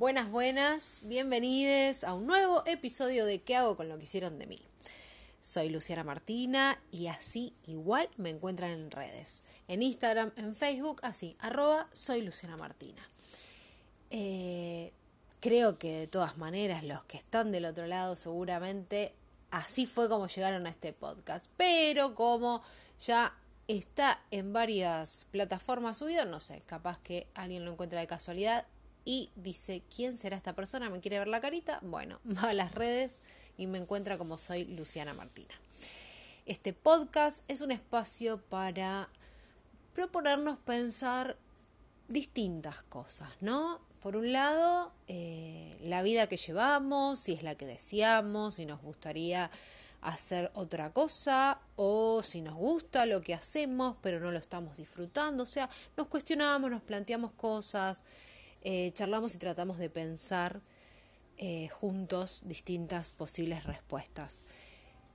Buenas, buenas, bienvenidos a un nuevo episodio de ¿Qué hago con lo que hicieron de mí? Soy Luciana Martina y así igual me encuentran en redes. En Instagram, en Facebook, así, arroba soy Luciana Martina. Eh, creo que de todas maneras los que están del otro lado seguramente así fue como llegaron a este podcast. Pero como ya está en varias plataformas subido, no sé, capaz que alguien lo encuentra de casualidad y dice, ¿quién será esta persona? ¿Me quiere ver la carita? Bueno, va a las redes y me encuentra como soy Luciana Martina. Este podcast es un espacio para proponernos pensar distintas cosas, ¿no? Por un lado, eh, la vida que llevamos, si es la que deseamos, si nos gustaría hacer otra cosa o si nos gusta lo que hacemos pero no lo estamos disfrutando. O sea, nos cuestionamos, nos planteamos cosas, eh, charlamos y tratamos de pensar eh, juntos distintas posibles respuestas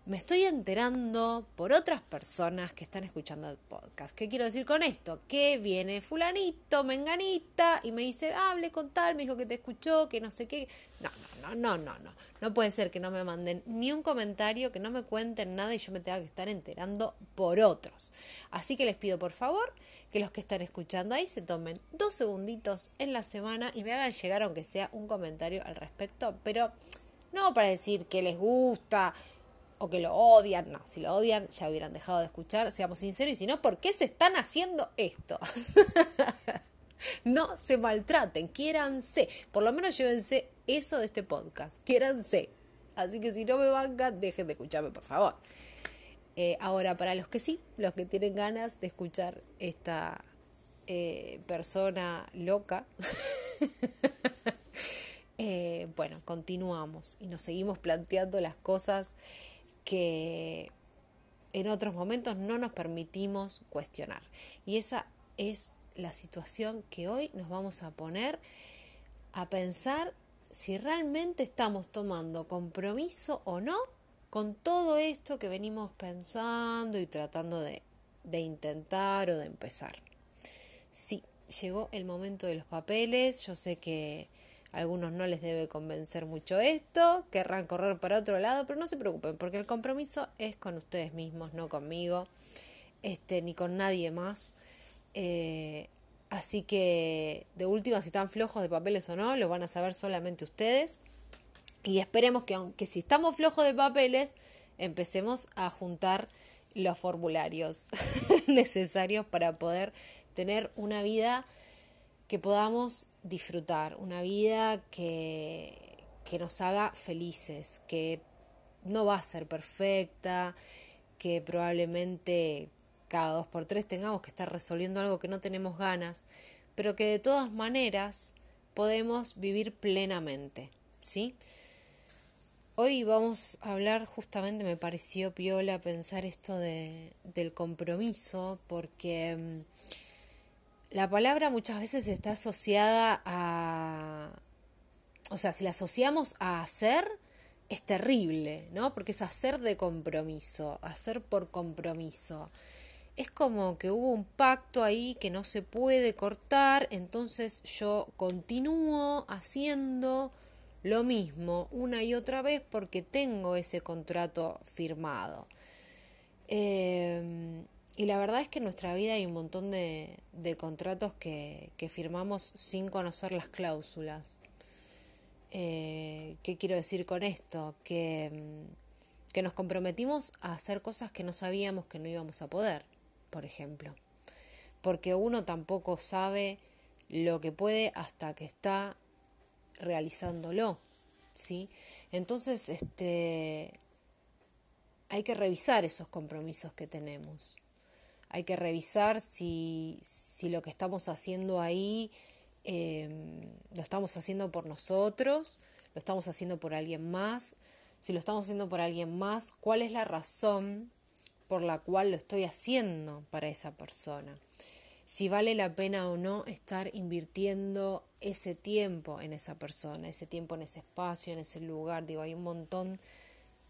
me estoy enterando por otras personas que están escuchando el podcast. ¿Qué quiero decir con esto? Que viene fulanito, menganita, y me dice, hable con tal, me dijo que te escuchó, que no sé qué. No, no, no, no, no, no. No puede ser que no me manden ni un comentario, que no me cuenten nada y yo me tenga que estar enterando por otros. Así que les pido por favor que los que están escuchando ahí se tomen dos segunditos en la semana y me hagan llegar aunque sea un comentario al respecto, pero no para decir que les gusta, o que lo odian. No, si lo odian ya hubieran dejado de escuchar, seamos sinceros. Y si no, ¿por qué se están haciendo esto? no se maltraten, quiéranse. Por lo menos llévense eso de este podcast, quiéranse. Así que si no me bancan, dejen de escucharme, por favor. Eh, ahora, para los que sí, los que tienen ganas de escuchar esta eh, persona loca, eh, bueno, continuamos y nos seguimos planteando las cosas que en otros momentos no nos permitimos cuestionar. Y esa es la situación que hoy nos vamos a poner a pensar si realmente estamos tomando compromiso o no con todo esto que venimos pensando y tratando de, de intentar o de empezar. Sí, llegó el momento de los papeles, yo sé que algunos no les debe convencer mucho esto, querrán correr para otro lado, pero no se preocupen, porque el compromiso es con ustedes mismos, no conmigo, este, ni con nadie más. Eh, así que, de última, si están flojos de papeles o no, lo van a saber solamente ustedes. Y esperemos que, aunque si estamos flojos de papeles, empecemos a juntar los formularios necesarios para poder tener una vida que podamos disfrutar, una vida que, que nos haga felices, que no va a ser perfecta, que probablemente cada dos por tres tengamos que estar resolviendo algo que no tenemos ganas, pero que de todas maneras podemos vivir plenamente, ¿sí? Hoy vamos a hablar justamente, me pareció piola pensar esto de, del compromiso, porque mm, la palabra muchas veces está asociada a... O sea, si la asociamos a hacer, es terrible, ¿no? Porque es hacer de compromiso, hacer por compromiso. Es como que hubo un pacto ahí que no se puede cortar, entonces yo continúo haciendo lo mismo una y otra vez porque tengo ese contrato firmado. Eh, y la verdad es que en nuestra vida hay un montón de, de contratos que, firmamos sin conocer las cláusulas. Eh, ¿Qué quiero decir con esto? Que, mm, que nos comprometimos a hacer cosas que no sabíamos que no íbamos a poder, por ejemplo. Porque uno tampoco sabe lo que puede hasta que está realizándolo. ¿sí? Entonces, este, hay que revisar esos compromisos que tenemos hay que revisar si, si lo que estamos haciendo ahí em, lo estamos haciendo por nosotros, lo estamos haciendo por alguien más. Si lo estamos haciendo por alguien más, ¿cuál es la razón por la cual lo estoy haciendo para esa persona? Si vale la pena o no estar invirtiendo ese tiempo en esa persona, ese tiempo en ese espacio, en ese lugar. Digo, hay un montón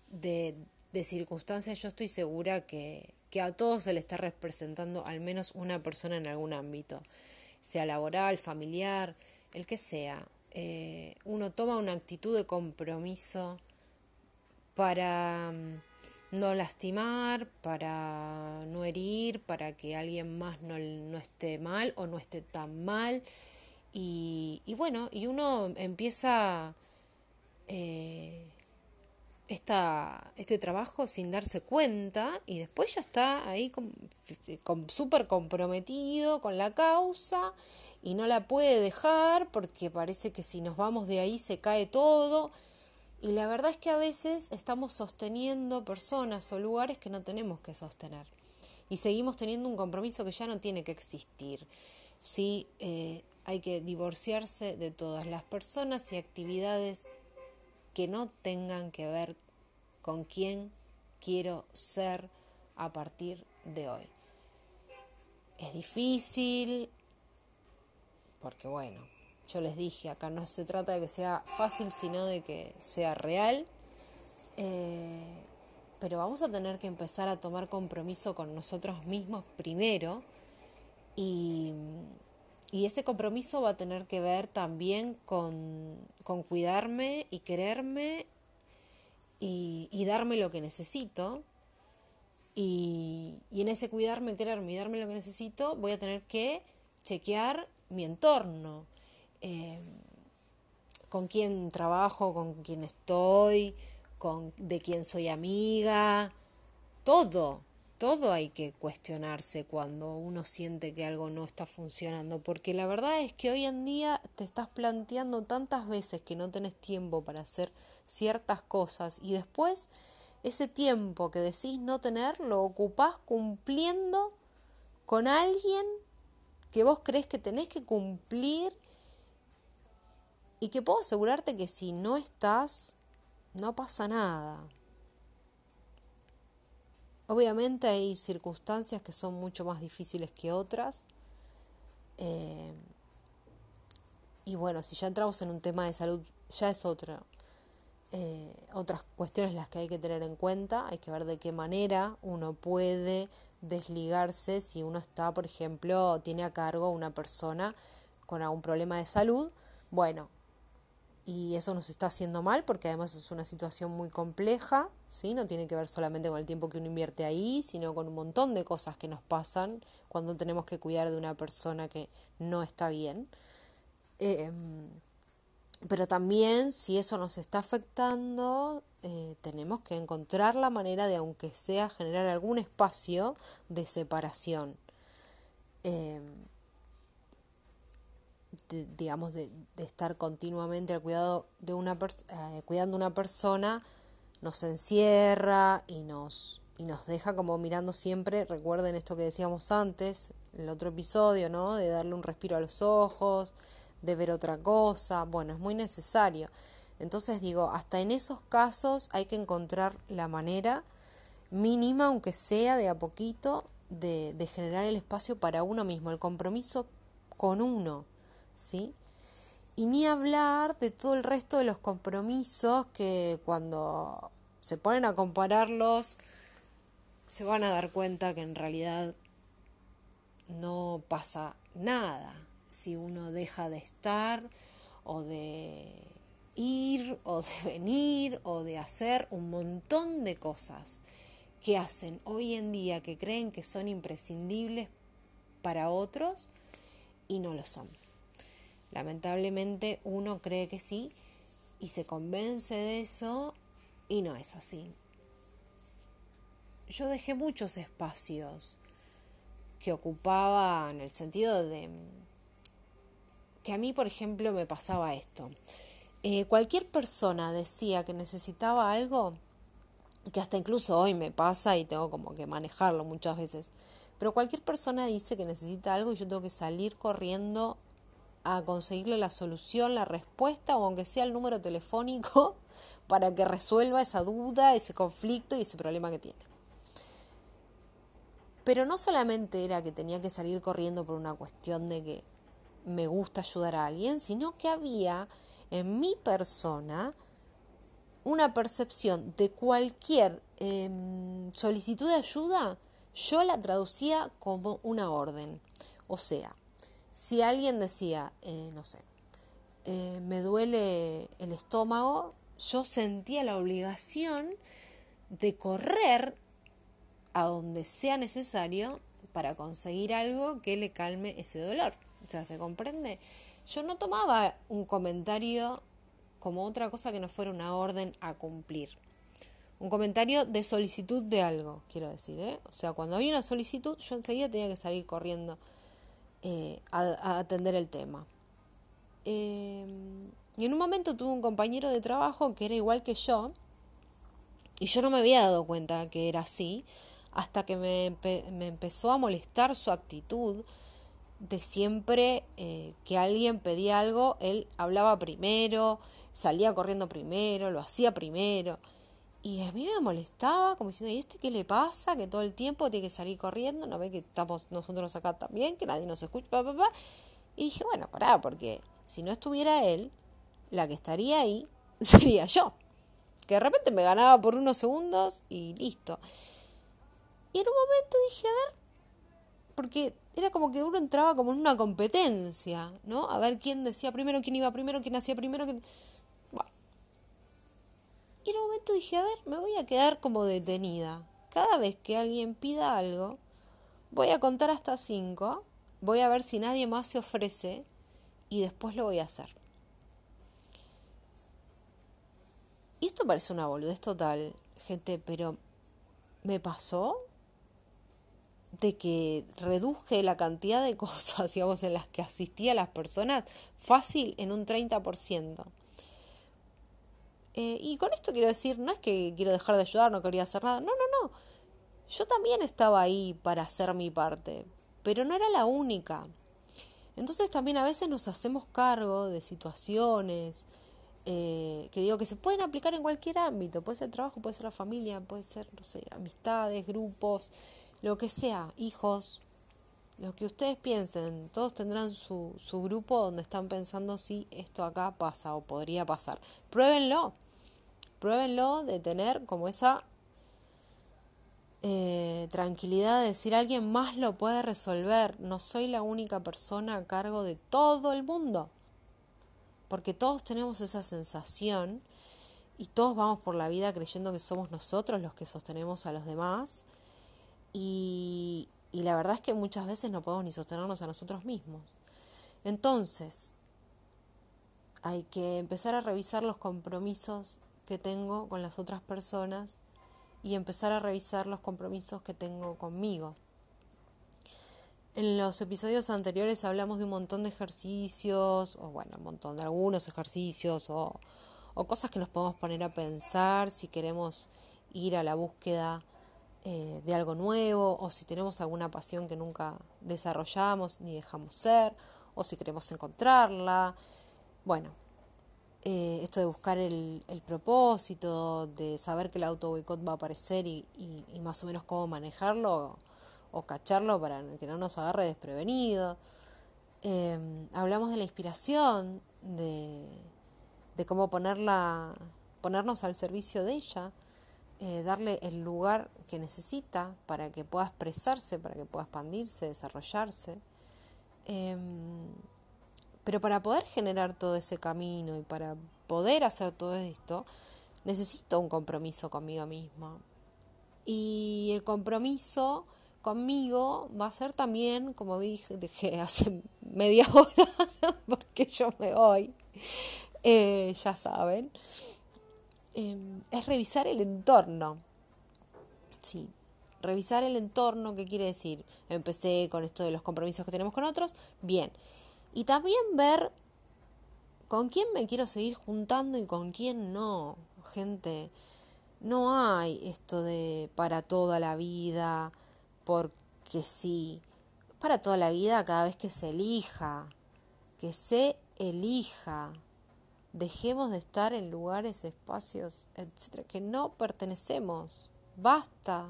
de, de circunstancias. Yo estoy segura que, que a todos se le está representando al menos una persona en algún ámbito, sea laboral, familiar, el que sea. eh, uno toma una actitud de compromiso para mm, no lastimar, para no herir, para que alguien más no, esté mal o no esté tan mal. Y, bueno, y uno empieza eh, este trabajo sin darse cuenta y después ya está ahí súper comprometido con la causa y no la puede dejar porque parece que si nos vamos de ahí se cae todo. Y la verdad es que a veces estamos sosteniendo personas o lugares que no tenemos que sostener. Y seguimos teniendo un compromiso que ya no tiene que existir. Sí, eh, hay que divorciarse de todas las personas y actividades que no tengan que ver con quién quiero ser a partir de hoy. Es difícil, porque bueno, yo les dije, acá no se trata de que sea fácil, sino de que sea real. Eh, pero vamos a tener que empezar a tomar compromiso con nosotros mismos primero. Y, ese compromiso va a tener que ver también con, cuidarme y quererme y, darme lo que necesito. Y, y en ese cuidarme, quererme y darme lo que necesito, voy a tener que chequear mi entorno eh, con quién trabajo, con quién estoy, con, de quién soy amiga, todo, todo hay que cuestionarse cuando uno siente que algo no está funcionando, porque la verdad es que hoy en día te estás planteando tantas veces que no tenés tiempo para hacer ciertas cosas y después ese tiempo que decís no tener lo ocupás cumpliendo con alguien que vos crees que tenés que cumplir y que puedo asegurarte que si no estás, no pasa nada. Obviamente hay circunstancias que son mucho más difíciles que otras. Eh, y bueno, si ya entramos en un tema de salud, ya es otra. Eh, otras cuestiones las que hay que tener en cuenta. Hay que ver de qué manera uno puede desligarse si uno está, por ejemplo, tiene a cargo una persona con algún problema de salud. Bueno, y eso nos está haciendo mal porque además es una situación muy compleja, ¿sí? No tiene que ver solamente con el tiempo que uno invierte ahí, sino con un montón de cosas que nos pasan cuando tenemos que cuidar de una persona que no está bien. Em, pero también si eso nos está afectando, eh, tenemos que encontrar la manera de, aunque sea, generar algún espacio de separación. Eh, digamos, de, estar continuamente al cuidado de una eh, cuidando una persona, nos encierra y nos, y nos deja como mirando siempre, recuerden esto que decíamos antes, el otro episodio, ¿no? De darle un respiro a los ojos, de ver otra cosa, bueno, es muy necesario. Entonces digo, hasta en esos casos hay que encontrar la manera mínima, aunque sea de a poquito, de, de generar el espacio para uno mismo, el compromiso con uno, ¿sí? Y ni hablar de todo el resto de los compromisos que cuando se ponen a compararlos se van a dar cuenta que en realidad no pasa nada si uno deja de estar o de ir o de venir o de hacer un montón de cosas que hacen hoy en día que creen que son imprescindibles para otros y no lo son. Lamentablemente uno cree que sí y se convence de eso y no es así. Yo dejé muchos espacios que ocupaba en el sentido de que a mí, por ejemplo, me pasaba esto. Eh, cualquier persona decía que necesitaba algo, que hasta incluso hoy me pasa y tengo como que manejarlo muchas veces, pero cualquier persona dice que necesita algo y yo tengo que salir corriendo a conseguirle la solución, la respuesta o aunque sea el número telefónico para que resuelva esa duda, ese conflicto y ese problema que tiene. Pero no solamente era que tenía que salir corriendo por una cuestión de que me gusta ayudar a alguien, sino que había en mi persona una percepción de cualquier em, solicitud de ayuda, yo la traducía como una orden. O sea, si alguien decía, eh, no sé, eh, me duele el estómago, yo sentía la obligación de correr a donde sea necesario para conseguir algo que le calme ese dolor. O sea, ¿se comprende? Yo no tomaba un comentario como otra cosa que no fuera una orden a cumplir. Un comentario de solicitud de algo, quiero decir. ¿eh? O sea, cuando había una solicitud, yo enseguida tenía que salir corriendo eh, a, atender el tema. Eh, y en un momento tuve un compañero de trabajo que era igual que yo, y yo no me había dado cuenta que era así, hasta que me, me empezó a molestar su actitud de siempre eh, que alguien pedía algo, él hablaba primero, salía corriendo primero, lo hacía primero. Y a mí me molestaba, como diciendo, ¿y este qué le pasa? Que todo el tiempo tiene que salir corriendo, no ve que estamos nosotros acá también, que nadie nos escucha, papá. Y dije, bueno, pará, porque si no estuviera él, la que estaría ahí sería yo. Que de repente me ganaba por unos segundos y listo. Y en un momento dije, a ver, porque era como que uno entraba como en una competencia, ¿no? A ver quién decía primero, quién iba primero, quién hacía primero, quién... Y en un momento dije, a ver, me voy a quedar como detenida. Cada vez que alguien pida algo, voy a contar hasta cinco, voy a ver si nadie más se ofrece y después lo voy a hacer. Y esto parece una boludez total, gente, pero me pasó de que reduje la cantidad de cosas, digamos, en las que asistía las personas fácil en un 30%. Eh, y con esto quiero decir, no es que quiero dejar de ayudar, no quería hacer nada, no, no, no. Yo también estaba ahí para hacer mi parte, pero no era la única. Entonces también a veces nos hacemos cargo de situaciones eh, que digo que se pueden aplicar en cualquier ámbito, puede ser trabajo, puede ser la familia, puede ser, no sé, amistades, grupos, lo que sea, hijos, lo que ustedes piensen, todos tendrán su, su grupo donde están pensando si esto acá pasa o podría pasar. Pruébenlo, pruébenlo de tener como esa eh, tranquilidad de decir alguien más lo puede resolver, no soy la única persona a cargo de todo el mundo, porque todos tenemos esa sensación y todos vamos por la vida creyendo que somos nosotros los que sostenemos a los demás. Y, la verdad es que muchas veces no podemos ni sostenernos a nosotros mismos. Entonces, hay que empezar a revisar los compromisos que tengo con las otras personas y empezar a revisar los compromisos que tengo conmigo. En los episodios anteriores hablamos de un montón de ejercicios, o bueno, un montón de algunos ejercicios, o, o cosas que nos podemos poner a pensar si queremos ir a la búsqueda eh, de algo nuevo, o si tenemos alguna pasión que nunca desarrollamos ni dejamos ser, o si queremos encontrarla. Bueno, eh, esto de buscar el, el, propósito, de saber que el auto boicot va a aparecer y, más o menos cómo manejarlo o, cacharlo para que no nos agarre desprevenido. Em, hablamos de la inspiración, de, cómo ponerla, ponernos al servicio de ella eh, darle el lugar que necesita para que pueda expresarse, para que pueda expandirse, desarrollarse. Pero para poder generar todo ese camino y para poder hacer todo esto, necesito un compromiso conmigo misma. Y el compromiso conmigo va a ser también, como dije, hace media hora, porque yo me voy, eh, ya saben, Em, es revisar el entorno. Sí, revisar el entorno, ¿qué quiere decir? Empecé con esto de los compromisos que tenemos con otros, bien. Y también ver con quién me quiero seguir juntando y con quién no. Gente, no hay esto de para toda la vida, porque sí. Para toda la vida cada vez que se elija, que se elija dejemos de estar en lugares, espacios, etcétera, que no pertenecemos. Basta,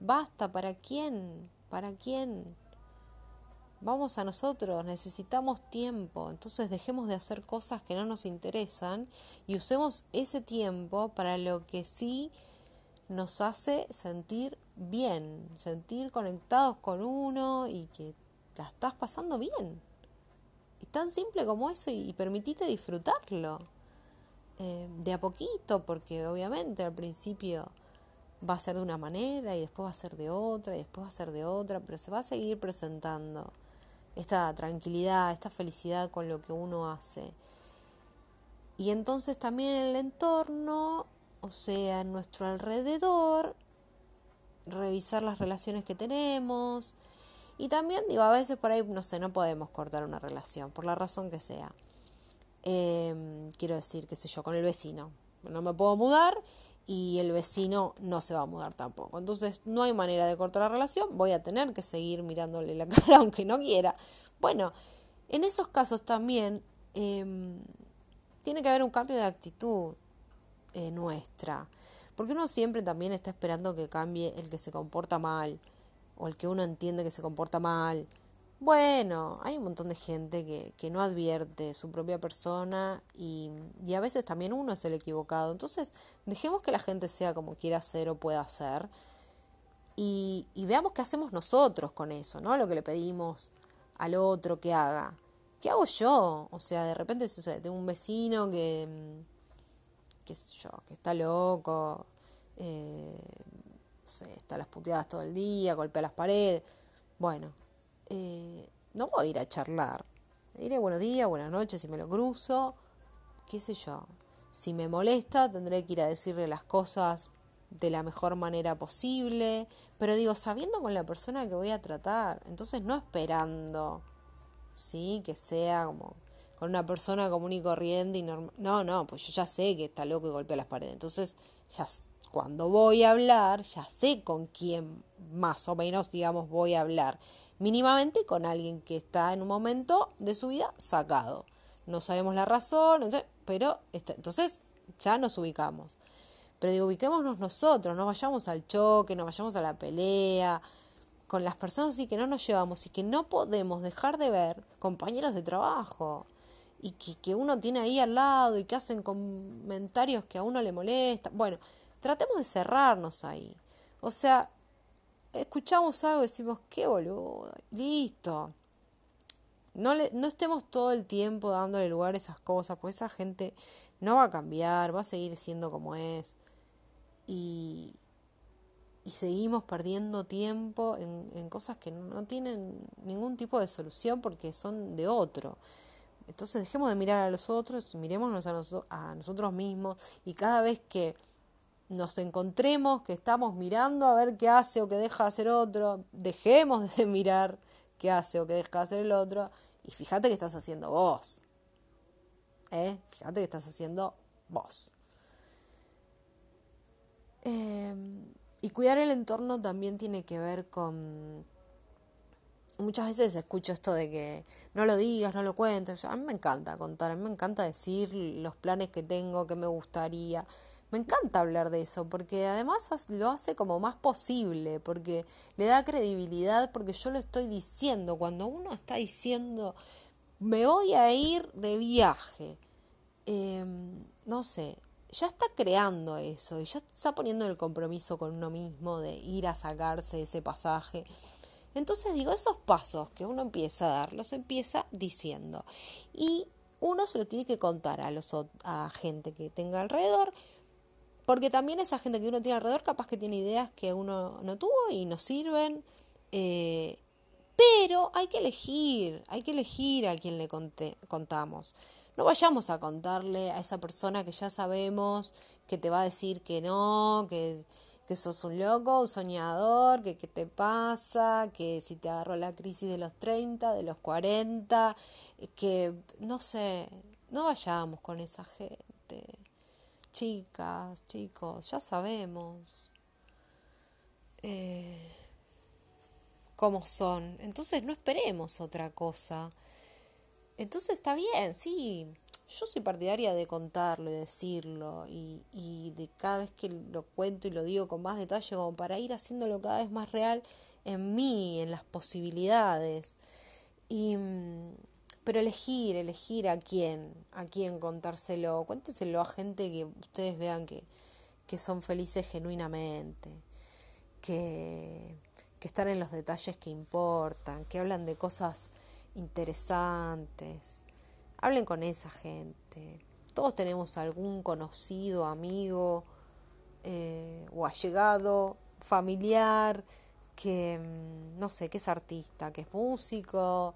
basta, ¿para quién? ¿Para quién? Vamos a nosotros, necesitamos tiempo, entonces dejemos de hacer cosas que no nos interesan y usemos ese tiempo para lo que sí nos hace sentir bien, sentir conectados con uno y que la estás pasando bien tan simple como eso y, permitite disfrutarlo. Eh, de a poquito, porque obviamente al principio va a ser de una manera y después va a ser de otra y después va a ser de otra, pero se va a seguir presentando esta tranquilidad, esta felicidad con lo que uno hace. Y entonces también el entorno, o sea, en nuestro alrededor, revisar las relaciones que tenemos. Y también digo, a veces por ahí, no sé, no podemos cortar una relación, por la razón que sea. Em, quiero decir, qué sé yo, con el vecino. No me puedo mudar y el vecino no se va a mudar tampoco. Entonces no hay manera de cortar la relación, voy a tener que seguir mirándole la cara aunque no quiera. Bueno, en esos casos también em, tiene que haber un cambio de actitud eh, nuestra, porque uno siempre también está esperando que cambie el que se comporta mal o el que uno entiende que se comporta mal bueno, hay un montón de gente que, que no advierte su propia persona y, y, a veces también uno es el equivocado. Entonces, dejemos que la gente sea como quiera ser o pueda ser y, y veamos qué hacemos nosotros con eso, ¿no? Lo que le pedimos al otro que haga. ¿Qué hago yo? O sea, de repente tengo un vecino que, qué sé yo, que está loco, eh, está a las puteadas todo el día, golpea las paredes. Bueno, eh, no voy a ir a charlar. Diré buenos días, buenas noches si me lo cruzo, qué sé yo. Si me molesta, tendré que ir a decirle las cosas de la mejor manera posible, pero digo, sabiendo con la persona que voy a tratar, entonces no esperando, ¿sí? Que sea como con una persona común y corriente y normal. No, no, pues yo ya sé que está loco y golpea las paredes. Entonces, ya cuando voy a hablar, ya sé con quién más o menos, digamos, voy a hablar mínimamente con alguien que está en un momento de su vida sacado. No sabemos la razón, pero entonces ya nos ubicamos. Pero digo, ubiquémonos nosotros, no vayamos al choque, no vayamos a la pelea, con las personas y que no nos llevamos y que no podemos dejar de ver compañeros de trabajo y que, que uno tiene ahí al lado y que hacen comentarios que a uno le molestan. Bueno, tratemos de cerrarnos ahí. O sea, escuchamos algo y decimos, qué boludo, listo. No, le, no estemos todo el tiempo dándole lugar a esas cosas, porque esa gente no va a cambiar, va a seguir siendo como es. Y, y seguimos perdiendo tiempo en, en, cosas que no tienen ningún tipo de solución porque son de otro. Entonces dejemos de mirar a los otros, miremos a, a nosotros mismos y cada vez que nos encontremos, que estamos mirando a ver qué hace o qué deja de hacer otro, dejemos de mirar qué hace o qué deja de hacer el otro y fíjate que estás haciendo vos. ¿Eh? Fíjate que estás haciendo vos. Em, y cuidar el entorno también tiene que ver con... Muchas veces escucho esto de que no lo digas, no lo cuentes. A mí me encanta contar, a mí me encanta decir los planes que tengo, que me gustaría. Me encanta hablar de eso, porque además lo hace como más posible, porque le da credibilidad, porque yo lo estoy diciendo. Cuando uno está diciendo, me voy a ir de viaje, em, no sé, ya está creando eso y ya está poniendo el compromiso con uno mismo de ir a sacarse ese pasaje. Entonces digo, esos pasos que uno empieza a dar, los empieza diciendo. Y uno se lo tiene que contar a, los, a gente que tenga alrededor, porque también esa gente que uno tiene alrededor capaz que tiene ideas que uno no tuvo y nos sirven. Eh, pero hay que elegir, hay que elegir a quien le contamos. No vayamos a contarle a esa persona que ya sabemos que te va a decir que no, que, que sos un loco, un soñador, que qué te pasa, que si te agarró la crisis de los 30, de los 40, que no sé, no vayamos con esa gente chicas, chicos, ya sabemos eh, cómo son. Entonces no esperemos otra cosa. Entonces está bien, sí. Yo soy partidaria de contarlo y decirlo y, y de cada vez que lo cuento y lo digo con más detalle como para ir haciéndolo cada vez más real en mí, en las posibilidades. Y, mm, pero elegir, elegir a quién, a quién contárselo. Cuénteselo a gente que ustedes vean que, que son felices genuinamente, que, que están en los detalles que importan, que hablan de cosas interesantes, hablen con esa gente. Todos tenemos algún conocido, amigo eh, o allegado, familiar, que, mm, no sé, que es artista, que es músico,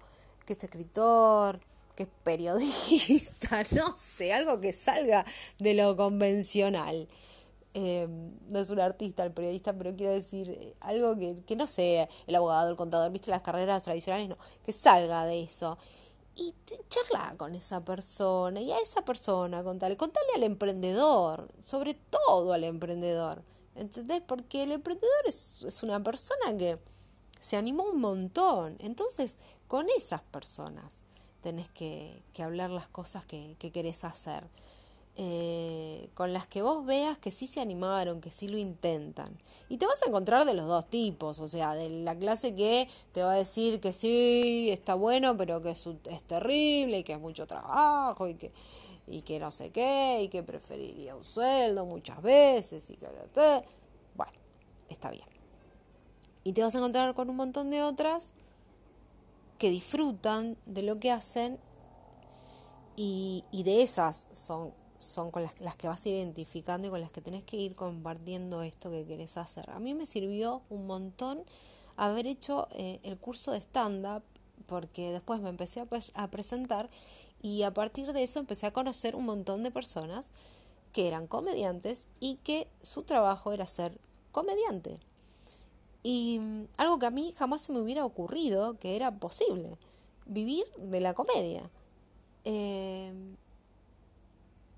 que es escritor, que es periodista, no sé, algo que salga de lo convencional. Em, no es un artista el periodista, pero quiero decir eh, algo que, que no sé, el abogado, el contador, viste las carreras tradicionales, no, que salga de eso. Y charla con esa persona y a esa persona contale, contale al emprendedor, sobre todo al emprendedor, ¿entendés? Porque el emprendedor es, es una persona que se animó un montón, entonces con esas personas tenés que, hablar las cosas que, que querés hacer. Eh, con las que vos veas que sí se animaron, que sí lo intentan. Y te vas a encontrar de los dos tipos, o sea, de la clase que te va a decir que sí, está bueno, pero que es, es terrible y que es mucho trabajo y que, y que no sé qué, y que preferiría un sueldo muchas veces y que... Bueno, está bien. Y te vas a encontrar con un montón de otras que disfrutan de lo que hacen y, y de esas son son con las, las, que vas identificando y con las que tenés que ir compartiendo esto que querés hacer. A mí me sirvió un montón haber hecho eh, el curso de stand-up porque después me empecé a, a presentar y a partir de eso empecé a conocer un montón de personas que eran comediantes y que su trabajo era ser comediante. Y mm, algo que a mí jamás se me hubiera ocurrido que era posible, vivir de la comedia. Eh,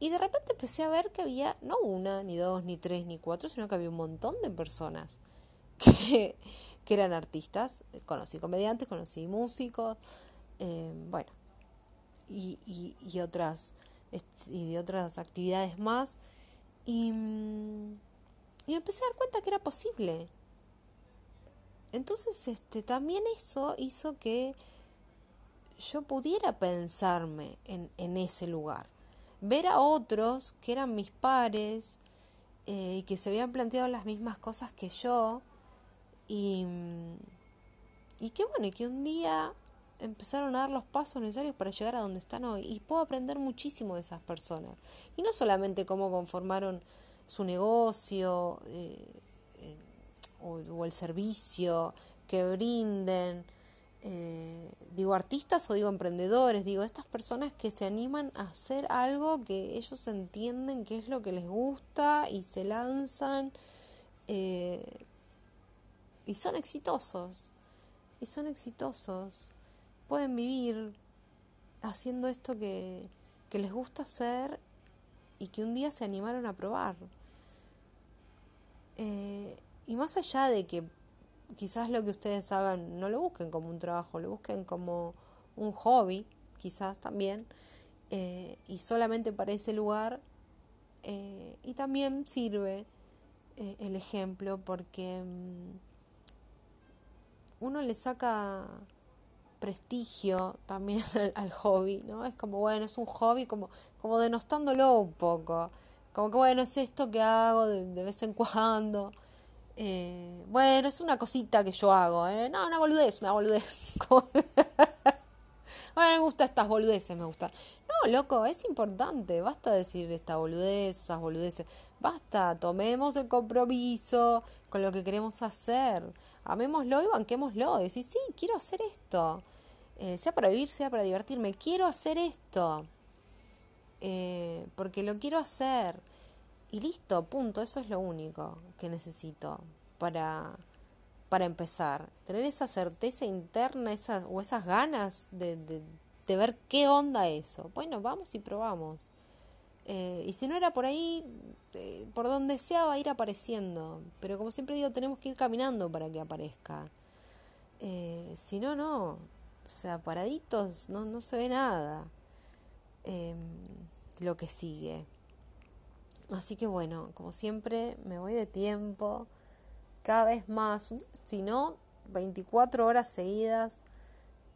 y de repente empecé a ver que había no una, ni dos, ni tres, ni cuatro, sino que había un montón de personas que, que eran artistas. Conocí comediantes, conocí músicos, eh, bueno, y, y, y, otras, y de otras actividades más. Y, mm, y empecé a dar cuenta que era posible. Entonces, este, también eso hizo que yo pudiera pensarme en, en ese lugar. Ver a otros que eran mis pares eh, y que se habían planteado las mismas cosas que yo y, y que bueno, y que un día empezaron a dar los pasos necesarios para llegar a donde están hoy. Y puedo aprender muchísimo de esas personas. Y no solamente cómo conformaron su negocio eh, o, el servicio que brinden eh, digo artistas o digo emprendedores, digo estas personas que se animan a hacer algo que ellos entienden que es lo que les gusta y se lanzan eh, y son exitosos, y son exitosos, pueden vivir haciendo esto que, que les gusta hacer y que un día se animaron a probar. Eh, y más allá de que quizás lo que ustedes hagan no lo busquen como un trabajo, lo busquen como un hobby, quizás también, eh, y solamente para ese lugar. Eh, y también sirve eh, el ejemplo porque um, uno le saca prestigio también al, al, hobby, ¿no? Es como, bueno, es un hobby como, como denostándolo un poco. Como que, bueno, es esto que hago de vez en cuando. Eh, bueno, es una cosita que yo hago, ¿eh? No, una boludez, una boludez. bueno, me gustan estas boludeces, me gustan. No, loco, es importante. Basta decir esta boludez, esas boludeces. Basta, tomemos el compromiso con lo que queremos hacer. Amémoslo y banquémoslo. Decir, sí, quiero hacer esto. Eh, sea para vivir, sea para divertirme. Quiero hacer esto. Eh, porque lo quiero hacer. Y listo, punto, eso es lo único que necesito para, para empezar. Tener esa certeza interna esa, o esas ganas de, de, ver qué onda eso. Bueno, vamos y probamos. Eh, y si no era por ahí, eh, por donde sea va a ir apareciendo. Pero como siempre digo, tenemos que ir caminando para que aparezca. Eh, si no, no. O sea, paraditos no, no se ve nada. Em, lo que sigue. Así que bueno, como siempre, me voy de tiempo, cada vez más, si no, 24 horas seguidas,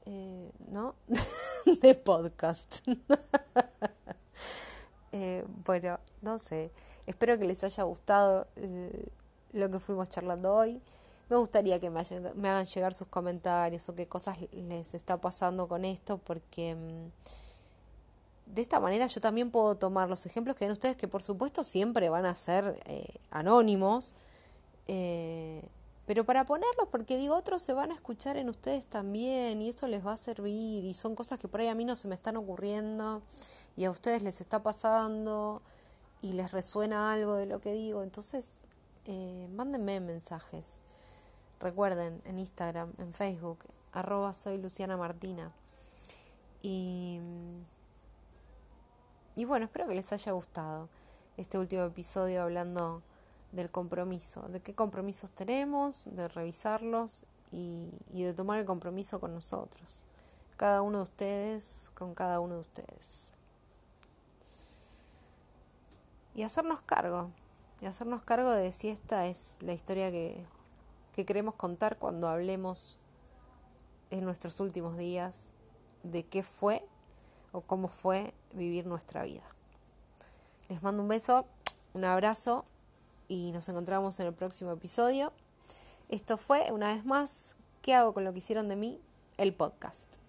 eh, ¿no? de podcast. eh, bueno, no sé, espero que les haya gustado eh, lo que fuimos charlando hoy. Me gustaría que me, hagan llegar sus comentarios o qué cosas les está pasando con esto, porque... Mm, de esta manera yo también puedo tomar los ejemplos que den ustedes, que por supuesto siempre van a ser eh, anónimos, eh, pero para ponerlos, porque digo, otros se van a escuchar en ustedes también y eso les va a servir y son cosas que por ahí a mí no se me están ocurriendo y a ustedes les está pasando y les resuena algo de lo que digo, entonces eh, mándenme mensajes. Recuerden, en Instagram, en Facebook, arroba soy Luciana Martina. Y, y bueno, espero que les haya gustado este último episodio hablando del compromiso, de qué compromisos tenemos, de revisarlos y, de tomar el compromiso con nosotros. Cada uno de ustedes, con cada uno de ustedes. Y hacernos cargo, y hacernos cargo de si esta es la historia que, que queremos contar cuando hablemos en nuestros últimos días de qué fue o cómo fue vivir nuestra vida. Les mando un beso, un abrazo y nos encontramos en el próximo episodio. Esto fue, una vez más, ¿qué hago con lo que hicieron de mí? El podcast.